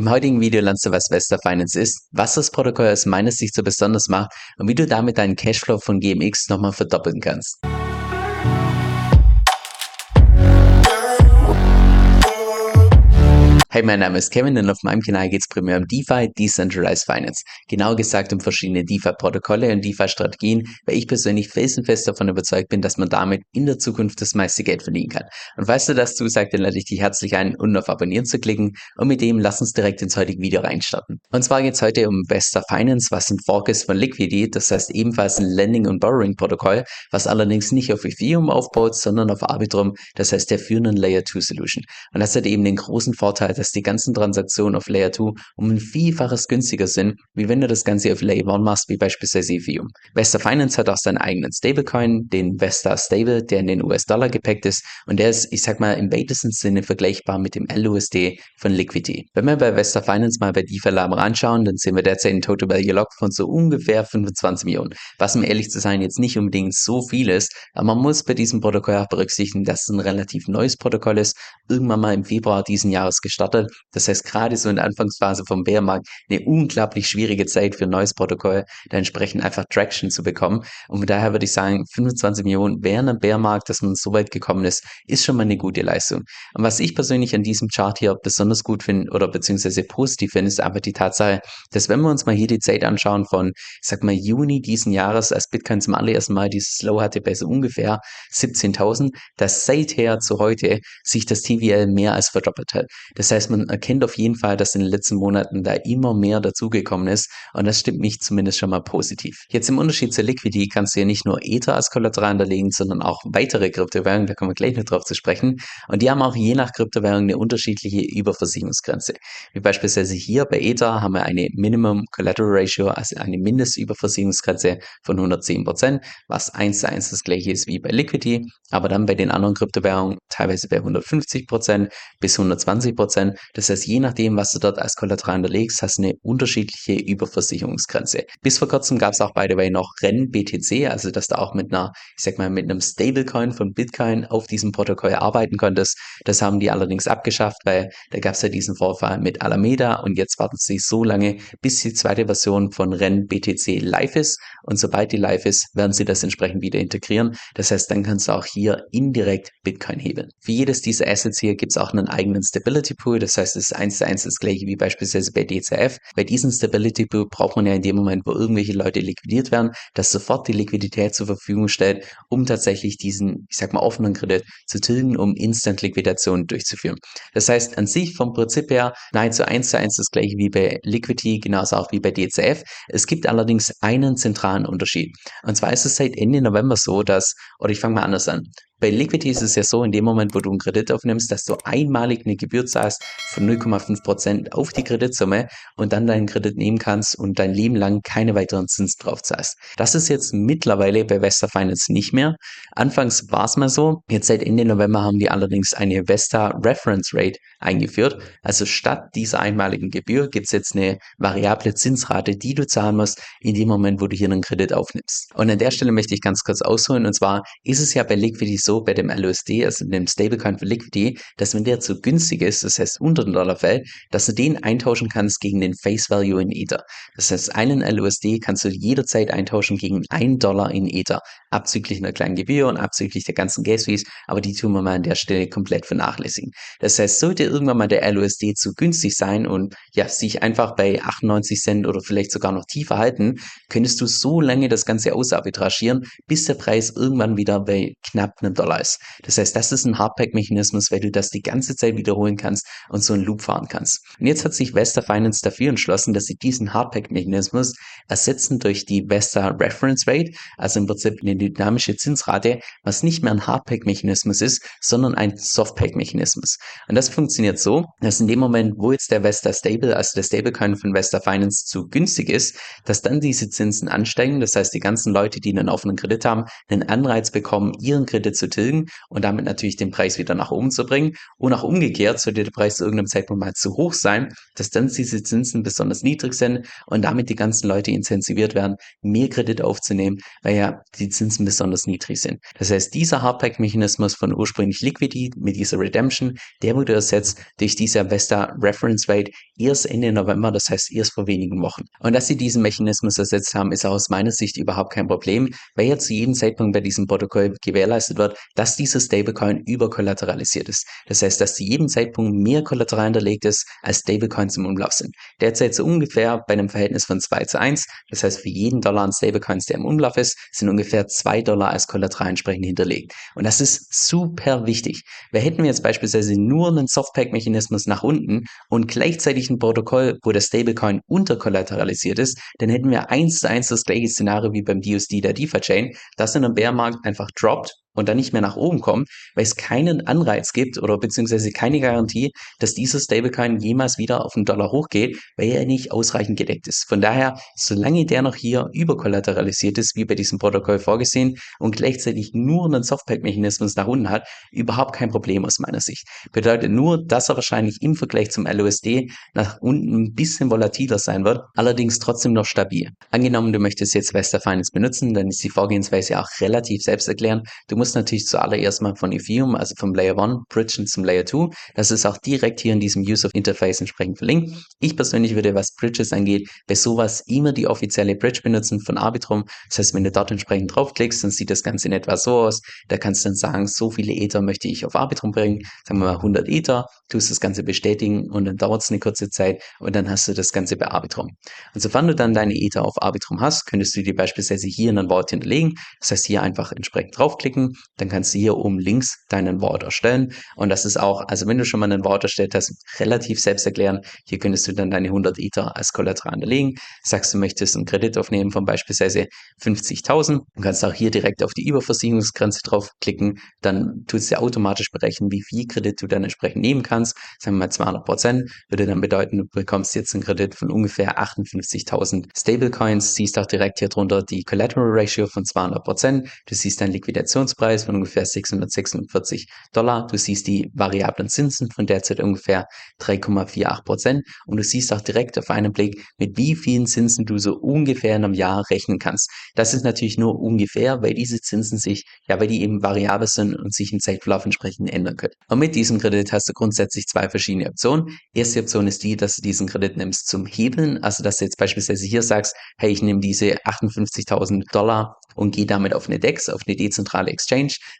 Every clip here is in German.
Im heutigen Video lernst du, was Vesta Finance ist, was das Protokoll aus meiner Sicht so besonders macht und wie du damit deinen Cashflow von GMX nochmal verdoppeln kannst. Hey, mein Name ist Kevin und auf meinem Kanal geht es primär um DeFi, Decentralized Finance. Genau gesagt um verschiedene DeFi-Protokolle und DeFi-Strategien, weil ich persönlich felsenfest davon überzeugt bin, dass man damit in der Zukunft das meiste Geld verdienen kann. Und falls du das zusagt, dann lade ich dich herzlich ein, unten auf Abonnieren zu klicken und mit dem lass uns direkt ins heutige Video reinstarten. Und zwar geht es heute um Vesta Finance, was ein Fork ist von Liquidity, das heißt ebenfalls ein Lending- und Borrowing-Protokoll, was allerdings nicht auf Ethereum aufbaut, sondern auf Arbitrum, das heißt der führenden Layer-2-Solution. Und das hat eben den großen Vorteil, dass die ganzen Transaktionen auf Layer 2 um ein Vielfaches günstiger sind, wie wenn du das Ganze auf Layer 1 machst, wie beispielsweise Ethereum. Vesta Finance hat auch seinen eigenen Stablecoin, den Vesta Stable, der in den US-Dollar gepackt ist und der ist, ich sag mal, im weitesten Sinne vergleichbar mit dem LUSD von Liquidity. Wenn wir bei Vesta Finance mal bei DeFi Lab anschauen, dann sehen wir derzeit einen Total Value Lock von so ungefähr 25 Millionen, was um ehrlich zu sein jetzt nicht unbedingt so viel ist, aber man muss bei diesem Protokoll auch berücksichtigen, dass es ein relativ neues Protokoll ist, irgendwann mal im Februar diesen Jahres gestartet. Das heißt, gerade so in der Anfangsphase vom Bärmarkt eine unglaublich schwierige Zeit für ein neues Protokoll, da entsprechend einfach Traction zu bekommen. Und von daher würde ich sagen, 25 Millionen während einem Bärmarkt, dass man so weit gekommen ist, ist schon mal eine gute Leistung. Und was ich persönlich an diesem Chart hier besonders gut finde oder beziehungsweise positiv finde, ist einfach die Tatsache, dass wenn wir uns mal hier die Zeit anschauen von, ich sag mal, Juni diesen Jahres, als Bitcoin zum allerersten Mal dieses Low hatte bei so ungefähr 17.000, dass seither zu heute sich das TVL mehr als verdoppelt hat. Das heißt, heißt, man erkennt auf jeden Fall, dass in den letzten Monaten da immer mehr dazugekommen ist und das stimmt mich zumindest schon mal positiv. Jetzt im Unterschied zur Liquidity kannst du ja nicht nur Ether als Kollateral hinterlegen, sondern auch weitere Kryptowährungen, da kommen wir gleich noch drauf zu sprechen und die haben auch je nach Kryptowährung eine unterschiedliche Überversicherungsgrenze. Wie beispielsweise hier bei Ether haben wir eine Minimum Collateral Ratio, also eine Mindestüberversicherungsgrenze von 110%, was eins zu eins das gleiche ist wie bei Liquidity, aber dann bei den anderen Kryptowährungen teilweise bei 150% bis 120%, das heißt, je nachdem, was du dort als Kollateral hinterlegst, hast du eine unterschiedliche Überversicherungsgrenze. Bis vor kurzem gab es auch by the way noch REN-BTC, also dass du auch mit einer, ich sag mal, mit einem Stablecoin von Bitcoin auf diesem Protokoll arbeiten konntest. Das haben die allerdings abgeschafft, weil da gab es ja diesen Vorfall mit Alameda und jetzt warten sie so lange, bis die zweite Version von REN-BTC live ist und sobald die live ist, werden sie das entsprechend wieder integrieren. Das heißt, dann kannst du auch hier indirekt Bitcoin hebeln. Für jedes dieser Assets hier gibt es auch einen eigenen Stability Pool, das heißt, es ist eins zu eins das gleiche wie beispielsweise bei DCF. Bei diesem Stability Pool braucht man ja in dem Moment, wo irgendwelche Leute liquidiert werden, dass sofort die Liquidität zur Verfügung stellt, um tatsächlich diesen, ich sag mal, offenen Kredit zu tilgen, um Instant-Liquidation durchzuführen. Das heißt, an sich vom Prinzip her nahezu eins zu eins das gleiche wie bei Liquidity, genauso auch wie bei DCF. Es gibt allerdings einen zentralen Unterschied. Und zwar ist es seit Ende November so, dass, oder ich fange mal anders an, bei Liquidity ist es ja so, in dem Moment, wo du einen Kredit aufnimmst, dass du einmalig eine Gebühr zahlst von 0,5% auf die Kreditsumme und dann deinen Kredit nehmen kannst und dein Leben lang keine weiteren Zinsen drauf zahlst. Das ist jetzt mittlerweile bei Vesta Finance nicht mehr. Anfangs war es mal so. Jetzt seit Ende November haben die allerdings eine Vesta Reference Rate eingeführt. Also statt dieser einmaligen Gebühr gibt es jetzt eine variable Zinsrate, die du zahlen musst in dem Moment, wo du hier einen Kredit aufnimmst. Und an der Stelle möchte ich ganz kurz ausholen. Und zwar ist es ja bei Liquidity so bei dem LUSD, also dem Stablecoin für Liquidity, dass wenn der zu günstig ist, das heißt unter den Dollar fällt, dass du den eintauschen kannst gegen den Face Value in Ether. Das heißt, einen LUSD kannst du jederzeit eintauschen gegen einen Dollar in Ether, abzüglich einer kleinen Gebühr und abzüglich der ganzen Gas Fees, aber die tun wir mal an der Stelle komplett vernachlässigen. Das heißt, sollte irgendwann mal der LUSD zu günstig sein und ja, sich einfach bei 98 Cent oder vielleicht sogar noch tiefer halten, könntest du so lange das Ganze ausarbitragieren, bis der Preis irgendwann wieder bei knapp einem Dollar ist. Das heißt, das ist ein Hardpack-Mechanismus, weil du das die ganze Zeit wiederholen kannst und so einen Loop fahren kannst. Und jetzt hat sich Vesta Finance dafür entschlossen, dass sie diesen Hardpack-Mechanismus ersetzen durch die Vesta Reference Rate, also im Prinzip eine dynamische Zinsrate, was nicht mehr ein Hardpack-Mechanismus ist, sondern ein Softpack-Mechanismus. Und das funktioniert so, dass in dem Moment, wo jetzt der Vesta Stable, also der Stablecoin von Vesta Finance zu günstig ist, dass dann diese Zinsen ansteigen. Das heißt, die ganzen Leute, die einen offenen Kredit haben, einen Anreiz bekommen, ihren Kredit zu tilgen und damit natürlich den Preis wieder nach oben zu bringen. Und auch umgekehrt sollte der Preis zu irgendeinem Zeitpunkt mal zu hoch sein, dass dann diese Zinsen besonders niedrig sind und damit die ganzen Leute incentiviert werden, mehr Kredit aufzunehmen, weil ja die Zinsen Zinsen besonders niedrig sind. Das heißt, dieser Hardback-Mechanismus von ursprünglich Liquidity mit dieser Redemption, der wurde ersetzt durch diese Vesta Reference Rate erst Ende November, das heißt erst vor wenigen Wochen. Und dass sie diesen Mechanismus ersetzt haben, ist aus meiner Sicht überhaupt kein Problem, weil ja zu jedem Zeitpunkt bei diesem Protokoll gewährleistet wird, dass dieser Stablecoin überkollateralisiert ist. Das heißt, dass zu jedem Zeitpunkt mehr Kollateral hinterlegt ist, als Stablecoins im Umlauf sind. Derzeit so ungefähr bei einem Verhältnis von 2 zu 1. Das heißt, für jeden Dollar an Stablecoins, der im Umlauf ist, sind ungefähr 2 Dollar als Kollateral entsprechend hinterlegt. Und das ist super wichtig. Weil hätten wir jetzt beispielsweise nur einen Softpack-Mechanismus nach unten und gleichzeitig ein Protokoll, wo der Stablecoin unterkollateralisiert ist, dann hätten wir eins zu eins das gleiche Szenario wie beim DUSD der DeFi-Chain, dass in einem Bärmarkt einfach droppt und dann nicht mehr nach oben kommen, weil es keinen Anreiz gibt oder beziehungsweise keine Garantie, dass dieser Stablecoin jemals wieder auf den Dollar hochgeht, weil er nicht ausreichend gedeckt ist. Von daher, solange der noch hier überkollateralisiert ist, wie bei diesem Protokoll vorgesehen und gleichzeitig nur einen Softpack-Mechanismus nach unten hat, überhaupt kein Problem aus meiner Sicht. Bedeutet nur, dass er wahrscheinlich im Vergleich zum LOSD nach unten ein bisschen volatiler sein wird, allerdings trotzdem noch stabil. Angenommen, du möchtest jetzt Vesta Finance benutzen, dann ist die Vorgehensweise auch relativ selbsterklärend. Du musst natürlich zuallererst mal von Ethereum, also vom Layer 1, bridgen zum Layer 2. Das ist auch direkt hier in diesem User Interface entsprechend verlinkt. Ich persönlich würde, was Bridges angeht, bei sowas immer die offizielle Bridge benutzen von Arbitrum. Das heißt, wenn du dort entsprechend draufklickst, dann sieht das Ganze in etwa so aus. Da kannst du dann sagen, so viele Ether möchte ich auf Arbitrum bringen. Sagen wir mal 100 Ether, tust das Ganze bestätigen und dann dauert es eine kurze Zeit und dann hast du das Ganze bei Arbitrum. Und sofern du dann deine Ether auf Arbitrum hast, könntest du dir beispielsweise hier einen Wort hinterlegen. Das heißt, hier einfach entsprechend draufklicken dann kannst du hier oben links deinen Wort erstellen. Und das ist auch, also wenn du schon mal einen Wort erstellt hast, relativ selbst erklären. Hier könntest du dann deine 100 Ether als Kollateral hinterlegen. Sagst du möchtest einen Kredit aufnehmen von beispielsweise 50.000. Du kannst auch hier direkt auf die Überversicherungsgrenze draufklicken. Dann tut es dir automatisch berechnen, wie viel Kredit du dann entsprechend nehmen kannst. Sagen wir mal 200 Prozent. Würde dann bedeuten, du bekommst jetzt einen Kredit von ungefähr 58.000 Stablecoins. Siehst auch direkt hier drunter die Collateral Ratio von 200 Prozent. Du siehst deinen Liquidationspreis Kaufpreis von ungefähr 646 Dollar. Du siehst die variablen Zinsen von derzeit ungefähr 3,48 Prozent und du siehst auch direkt auf einen Blick, mit wie vielen Zinsen du so ungefähr in einem Jahr rechnen kannst. Das ist natürlich nur ungefähr, weil diese Zinsen sich, ja, weil die eben variabel sind und sich im Zeitverlauf entsprechend ändern können. Und mit diesem Kredit hast du grundsätzlich zwei verschiedene Optionen. Erste Option ist die, dass du diesen Kredit nimmst zum Hebeln, also dass du jetzt beispielsweise hier sagst, hey, ich nehme diese 58.000 Dollar und gehe damit auf eine DEX, auf eine dezentrale Exchange,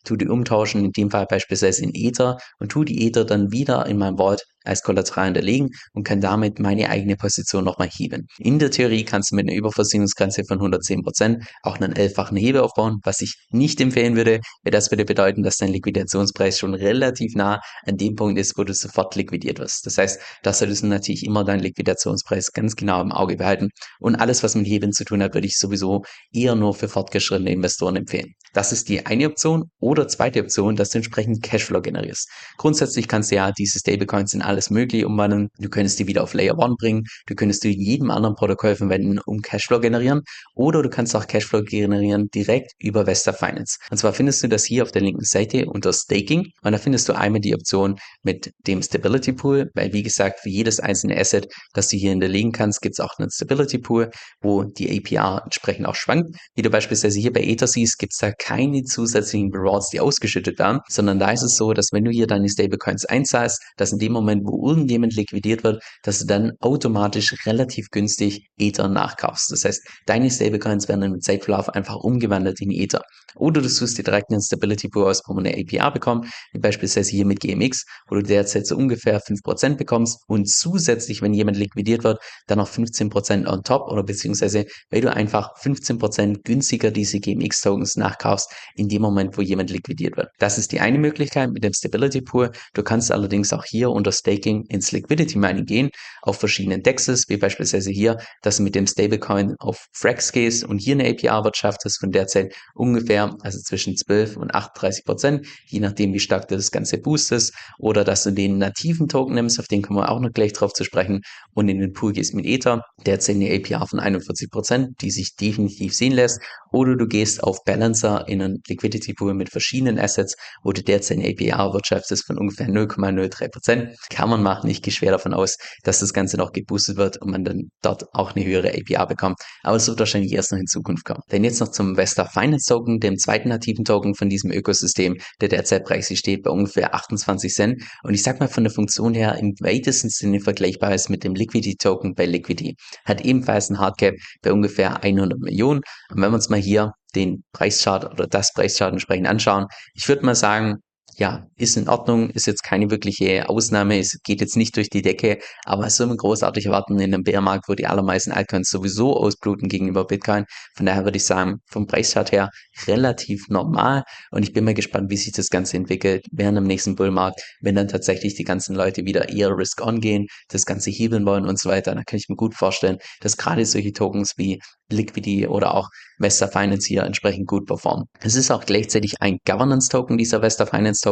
tu die umtauschen, in dem Fall beispielsweise in Ether und tu die Ether dann wieder in mein Vault als Kollateral hinterlegen und kann damit meine eigene Position nochmal heben. In der Theorie kannst du mit einer Überversicherungsgrenze von 110% auch einen elffachen Hebel aufbauen, was ich nicht empfehlen würde, weil das würde bedeuten, dass dein Liquidationspreis schon relativ nah an dem Punkt ist, wo du sofort liquidiert wirst. Das heißt, da solltest du natürlich immer deinen Liquidationspreis ganz genau im Auge behalten und alles, was mit Hebeln zu tun hat, würde ich sowieso eher nur für fortgeschrittene Investoren empfehlen. Das ist die eine Option oder zweite Option, dass du entsprechend Cashflow generierst. Grundsätzlich kannst du ja diese Stablecoins in alles möglich umwandeln. Du könntest die wieder auf Layer 1 bringen. Du könntest die jedem anderen Protokoll verwenden, um Cashflow generieren. Oder du kannst auch Cashflow generieren direkt über Vesta Finance. Und zwar findest du das hier auf der linken Seite unter Staking. Und da findest du einmal die Option mit dem Stability Pool, weil wie gesagt, für jedes einzelne Asset, das du hier hinterlegen kannst, gibt es auch einen Stability Pool, wo die APR entsprechend auch schwankt. Wie du beispielsweise hier bei Ether siehst, gibt es da keine zusätzlichen Rewards, die ausgeschüttet werden, sondern da ist es so, dass wenn du hier deine Stablecoins einzahlst, dass in dem Moment, wo irgendjemand liquidiert wird, dass du dann automatisch relativ günstig Ether nachkaufst. Das heißt, deine Stablecoins werden im Zeitverlauf einfach umgewandelt in Ether. Oder du suchst dir direkt einen Stability Pool aus, wo man eine APR bekommt, wie beispielsweise hier mit GMX, wo du derzeit so ungefähr 5% bekommst und zusätzlich, wenn jemand liquidiert wird, dann noch 15% on top oder beziehungsweise, weil du einfach 15% günstiger diese GMX-Tokens nachkaufst in dem Moment, wo jemand liquidiert wird. Das ist die eine Möglichkeit mit dem Stability Pool. Du kannst allerdings auch hier unter Staking ins Liquidity Mining gehen, auf verschiedenen DEXs, wie beispielsweise hier, dass du mit dem Stablecoin auf Frax gehst und hier eine APR wirtschaftest von derzeit ungefähr, also zwischen 12 und 38 Prozent, je nachdem, wie stark du das Ganze boostest, oder dass du den nativen Token nimmst, auf den kommen wir auch noch gleich drauf zu sprechen, und in den Pool gehst mit Ether, derzeit eine APR von 41 Prozent, die sich definitiv sehen lässt, oder du gehst auf Balancer in einen Liquidity Pool mit verschiedenen Assets, wo du derzeit eine APR wirtschaftest von ungefähr 0,03 Prozent kann man machen. Ich gehe schwer davon aus, dass das Ganze noch geboostet wird und man dann dort auch eine höhere APR bekommt. Aber es wird wahrscheinlich erst noch in Zukunft kommen. Denn jetzt noch zum Vesta Finance Token, dem zweiten nativen Token von diesem Ökosystem, der derzeit preislich steht bei ungefähr 28 Cent. Und ich sag mal von der Funktion her im weitesten Sinne vergleichbar ist mit dem Liquidity Token bei Liquidity. Hat ebenfalls ein Hardcap bei ungefähr 100 Millionen. Und wenn wir uns mal hier den Preischart oder das Preischart entsprechend anschauen, ich würde mal sagen, ja, ist in Ordnung, ist jetzt keine wirkliche Ausnahme, es geht jetzt nicht durch die Decke, aber es soll man großartig erwarten in einem Bärmarkt, wo die allermeisten Altcoins sowieso ausbluten gegenüber Bitcoin. Von daher würde ich sagen, vom Preischart her relativ normal und ich bin mal gespannt, wie sich das Ganze entwickelt während dem nächsten Bullmarkt, wenn dann tatsächlich die ganzen Leute wieder eher Risk-On gehen, das Ganze hebeln wollen und so weiter, dann kann ich mir gut vorstellen, dass gerade solche Tokens wie Liquidity oder auch Vesta Finance hier entsprechend gut performen. Es ist auch gleichzeitig ein Governance-Token, dieser Vesta Finance-Token.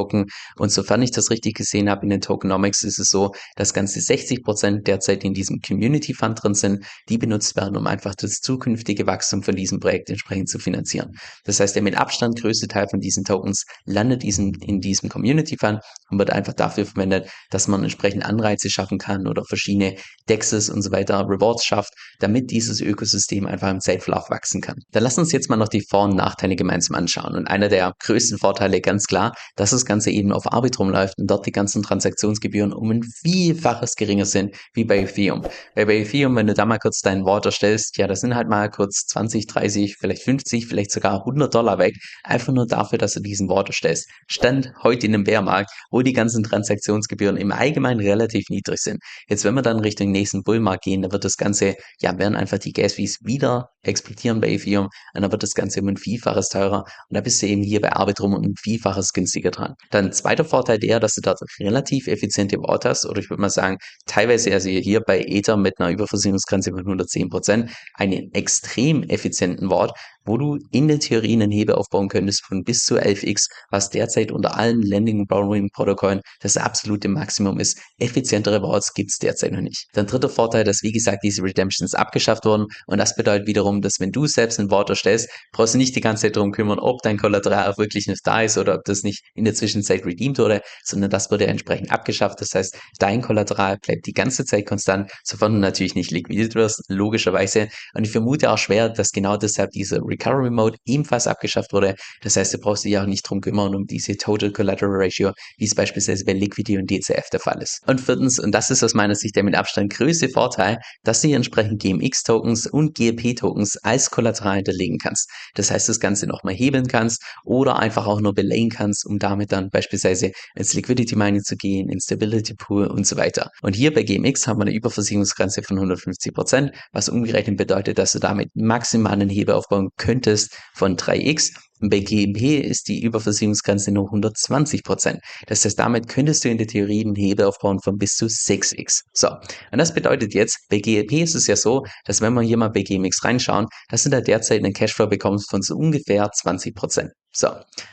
Und sofern ich das richtig gesehen habe in den Tokenomics, ist es so, dass ganze 60 Prozent derzeit in diesem Community Fund drin sind, die benutzt werden, um einfach das zukünftige Wachstum von diesem Projekt entsprechend zu finanzieren. Das heißt, der mit Abstand größte Teil von diesen Tokens landet diesen, in diesem Community Fund und wird einfach dafür verwendet, dass man entsprechend Anreize schaffen kann oder verschiedene Dexes und so weiter, Rewards schafft, damit dieses Ökosystem einfach im Zeitverlauf wachsen kann. Dann lass uns jetzt mal noch die Vor- und Nachteile gemeinsam anschauen. Und einer der größten Vorteile ganz klar, dass das Ganze eben auf Arbitrum läuft und dort die ganzen Transaktionsgebühren um ein Vielfaches geringer sind wie bei Ethereum. Weil bei Ethereum, wenn du da mal kurz dein Wort erstellst, ja, das sind halt mal kurz 20, 30, vielleicht 50, vielleicht sogar 100 Dollar weg, einfach nur dafür, dass du diesen Wort erstellst. Stand heute in einem Bärmarkt, wo die ganzen Transaktionsgebühren im Allgemeinen relativ niedrig sind. Jetzt, wenn wir dann Richtung nächsten Bullmarkt gehen, dann wird das Ganze, ja, werden einfach die Gas Fees wieder explodieren bei Ethereum und dann wird das Ganze um ein Vielfaches teurer und da bist du eben hier bei Arbitrum um ein Vielfaches günstiger dran. Dann zweiter Vorteil der, dass du dort relativ effiziente Wort hast. Oder ich würde mal sagen, teilweise also hier bei Ether mit einer Überversicherungsgrenze von 110 Prozent einen extrem effizienten Wort, wo du in der Theorie einen Hebel aufbauen könntest von bis zu 11x, was derzeit unter allen Lending und Borrowing Protokollen das absolute Maximum ist. Effizientere Wallets gibt es derzeit noch nicht. Dann dritter Vorteil, dass wie gesagt diese Redemptions abgeschafft wurden und das bedeutet wiederum, dass wenn du selbst ein Wort erstellst, brauchst du nicht die ganze Zeit darum kümmern, ob dein Kollateral auch wirklich nicht da ist oder ob das nicht in der Zwischenzeit redeemed wurde, sondern das wurde entsprechend abgeschafft. Das heißt, dein Kollateral bleibt die ganze Zeit konstant, sofern du natürlich nicht liquidiert wirst, logischerweise. Und ich vermute auch schwer, dass genau deshalb diese Recovery Mode ebenfalls abgeschafft wurde. Das heißt, du brauchst dich auch nicht drum kümmern um diese Total Collateral Ratio, wie es beispielsweise bei Liquidity und DCF der Fall ist. Und viertens, und das ist aus meiner Sicht der mit Abstand größte Vorteil, dass du hier entsprechend GMX-Tokens und GLP-Tokens als Kollateral hinterlegen kannst. Das heißt, das Ganze nochmal hebeln kannst oder einfach auch nur belayen kannst, um damit dann beispielsweise ins Liquidity Mining zu gehen, ins Stability Pool und so weiter. Und hier bei GMX haben wir eine Überversicherungsgrenze von 150 Prozent, was umgerechnet bedeutet, dass du damit maximal einen Hebel aufbauen könntest von 3x bei GMP ist die Überversicherungsgrenze nur 120 Prozent. Das heißt, damit könntest du in der Theorie einen Hebel aufbauen von bis zu 6x. So, und das bedeutet jetzt, bei GLP ist es ja so, dass wenn wir hier mal bei GMX reinschauen, dass du da derzeit einen Cashflow bekommst von so ungefähr 20 Prozent. So,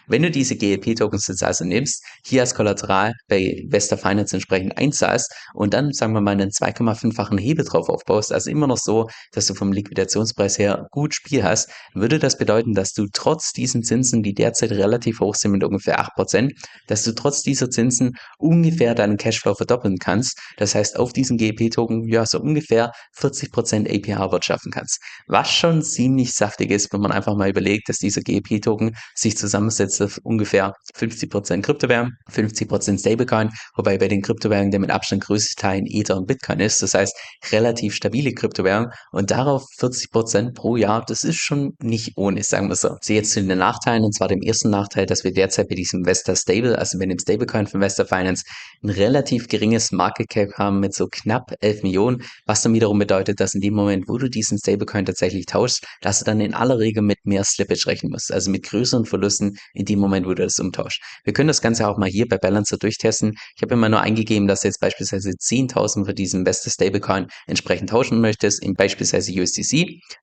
wenn du diese GLP-Tokens jetzt also nimmst, hier als Kollateral bei Vesta Finance entsprechend einzahlst und dann, sagen wir mal, einen 2,5-fachen Hebel drauf aufbaust, also immer noch so, dass du vom Liquidationspreis her gut Spiel hast, würde das bedeuten, dass du trotz diesen Zinsen, die derzeit relativ hoch sind mit ungefähr 8%, dass du trotz dieser Zinsen ungefähr deinen Cashflow verdoppeln kannst. Das heißt, auf diesen GLP-Token, ja, so ungefähr 40% APR wirtschaften kannst. Was schon ziemlich saftig ist, wenn man einfach mal überlegt, dass dieser GLP-Token sich zusammensetzt auf ungefähr 50% Kryptowährung, 50% Stablecoin, wobei bei den Kryptowährungen der mit Abstand größte Teil in Ether und Bitcoin ist. Das heißt, relativ stabile Kryptowährung und darauf 40% pro Jahr, das ist schon nicht ohne, sagen wir so. Sie jetzt zu den Nachteilen, und zwar dem ersten Nachteil, dass wir derzeit bei diesem Vesta Stable, also bei dem Stablecoin von Vesta Finance, ein relativ geringes Market Cap haben mit so knapp 11 Millionen, was dann wiederum bedeutet, dass in dem Moment, wo du diesen Stablecoin tatsächlich tauschst, dass du dann in aller Regel mit mehr Slippage rechnen musst, also mit größeren Verlusten in dem Moment, wo du das umtauschst. Wir können das Ganze auch mal hier bei Balancer durchtesten. Ich habe immer nur eingegeben, dass du jetzt beispielsweise 10.000 für diesen Beste Stablecoin entsprechend tauschen möchtest, in beispielsweise USDC.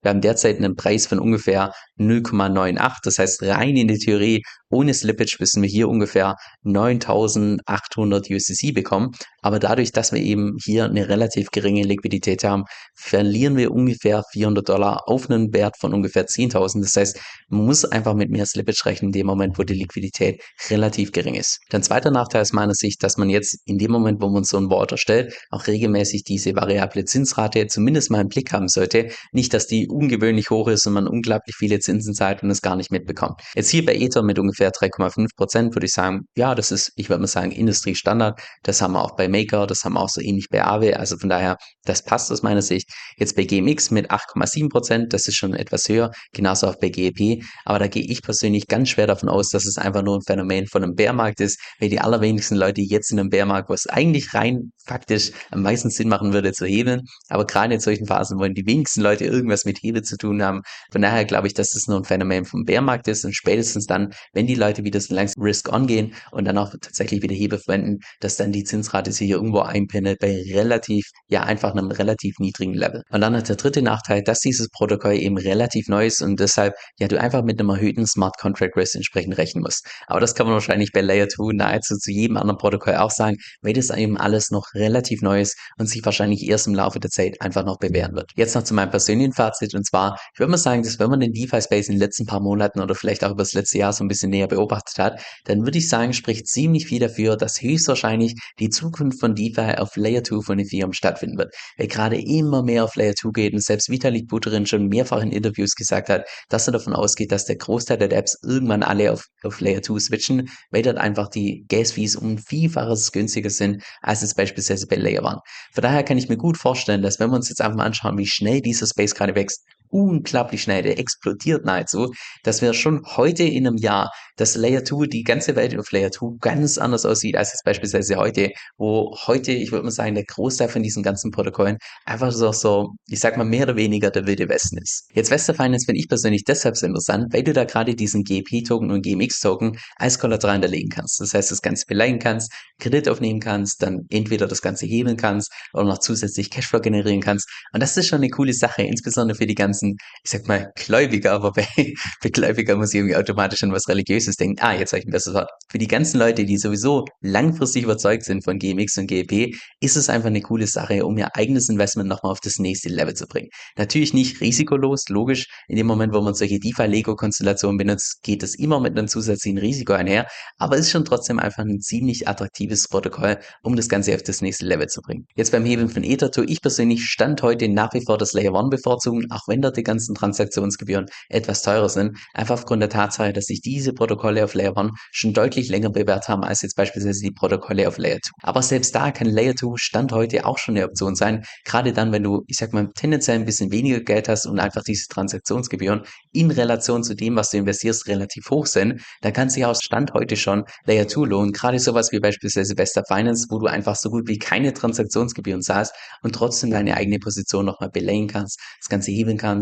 Wir haben derzeit einen Preis von ungefähr 0,98. Das heißt, rein in die Theorie ohne Slippage müssen wir hier ungefähr 9800 USDC bekommen. Aber dadurch, dass wir eben hier eine relativ geringe Liquidität haben, verlieren wir ungefähr 400 Dollar auf einen Wert von ungefähr 10.000. Das heißt, man muss einfach mit mehr Slippage rechnen in dem Moment, wo die Liquidität relativ gering ist. Dann zweiter Nachteil aus meiner Sicht, dass man jetzt in dem Moment, wo man so ein Wort erstellt, auch regelmäßig diese variable Zinsrate zumindest mal im Blick haben sollte. Nicht, dass die ungewöhnlich hoch ist und man unglaublich viele Zinsen zahlt und es gar nicht mitbekommt. Jetzt hier bei Ether mit ungefähr 3,5 Prozent würde ich sagen, ja, das ist, ich würde mal sagen, Industriestandard. Das haben wir auch bei Maker, das haben wir auch so ähnlich bei Aave. Also von daher, das passt aus meiner Sicht. Jetzt bei GMX mit 8,7 Prozent, das ist schon etwas höher, genauso auch bei GEP. Aber da gehe ich persönlich ganz schwer davon aus, dass es einfach nur ein Phänomen von einem Bärmarkt ist, weil die allerwenigsten Leute jetzt in einem Bärmarkt, wo es eigentlich rein faktisch am meisten Sinn machen würde zu hebeln, aber gerade in solchen Phasen wollen die wenigsten Leute irgendwas mit Hebel zu tun haben. Von daher glaube ich, dass es nur ein Phänomen vom Bärmarkt ist und spätestens dann, wenn die Leute wieder so langsam Risk-on gehen und dann auch tatsächlich wieder Hebel verwenden, dass dann die Zinsrate sich hier irgendwo einpinnet bei relativ, ja einfach einem relativ niedrigen Level. Und dann hat der dritte Nachteil, dass dieses Protokoll eben relativ neu ist und deshalb ja du einfach mit einem erhöhten Smart Contract Risk entsprechend rechnen musst. Aber das kann man wahrscheinlich bei Layer 2 nahezu zu jedem anderen Protokoll auch sagen, weil das eben alles noch relativ neu ist und sich wahrscheinlich erst im Laufe der Zeit einfach noch bewähren wird. Jetzt noch zu meinem persönlichen Fazit und zwar, ich würde mal sagen, dass wenn man den DeFi-Space in den letzten paar Monaten oder vielleicht auch über das letzte Jahr so ein bisschen näher beobachtet hat, dann würde ich sagen, spricht ziemlich viel dafür, dass höchstwahrscheinlich die Zukunft von DeFi auf Layer 2 von Ethereum stattfinden wird. Weil gerade immer mehr auf Layer 2 geht und selbst Vitalik Buterin schon mehrfach in Interviews gesagt hat, dass er davon ausgeht, dass der Großteil der Apps irgendwann alle auf, auf Layer 2 switchen, weil dort einfach die Gas-Fees um Vielfaches günstiger sind, als es beispielsweise bei Layer waren. Von daher kann ich mir gut vorstellen, dass wenn wir uns jetzt einfach mal anschauen, wie schnell dieser Space gerade wächst, unglaublich schnell, der explodiert nahezu, dass wir schon heute in einem Jahr, dass Layer 2, die ganze Welt auf Layer 2 ganz anders aussieht als jetzt beispielsweise heute, wo heute, ich würde mal sagen, der Großteil von diesen ganzen Protokollen einfach so, so, ich sag mal, mehr oder weniger der wilde Westen ist. Jetzt Wester Finance finde ich persönlich deshalb so interessant, weil du da gerade diesen GP-Token und GMX-Token als Kollateral hinterlegen kannst. Das heißt, das Ganze beleihen kannst, Kredit aufnehmen kannst, dann entweder das Ganze hebeln kannst oder noch zusätzlich Cashflow generieren kannst. Und das ist schon eine coole Sache, insbesondere für die ganzen ganzen, ich sag mal, Gläubiger, aber bei, Gläubiger muss ich irgendwie automatisch an was Religiöses denken. Ah, jetzt habe ich ein besseres Wort. Für die ganzen Leute, die sowieso langfristig überzeugt sind von GMX und GEP, ist es einfach eine coole Sache, um ihr eigenes Investment nochmal auf das nächste Level zu bringen. Natürlich nicht risikolos, logisch. In dem Moment, wo man solche DeFi-Lego-Konstellationen benutzt, geht es immer mit einem zusätzlichen Risiko einher, aber ist schon trotzdem einfach ein ziemlich attraktives Protokoll, um das Ganze auf das nächste Level zu bringen. Jetzt beim Hebeln von Ether tue ich persönlich Stand heute nach wie vor das Layer 1 bevorzugen, auch wenn dort die ganzen Transaktionsgebühren etwas teurer sind. Einfach aufgrund der Tatsache, dass sich diese Protokolle auf Layer 1 schon deutlich länger bewährt haben als jetzt beispielsweise die Protokolle auf Layer 2. Aber selbst da kann Layer 2 Stand heute auch schon eine Option sein. Gerade dann, wenn du, ich sag mal, tendenziell ein bisschen weniger Geld hast und einfach diese Transaktionsgebühren in Relation zu dem, was du investierst, relativ hoch sind, dann kann sich auch Stand heute schon Layer 2 lohnen. Gerade sowas wie beispielsweise Vesta Finance, wo du einfach so gut wie keine Transaktionsgebühren zahlst und trotzdem deine eigene Position nochmal belayen kannst, das Ganze hebeln kannst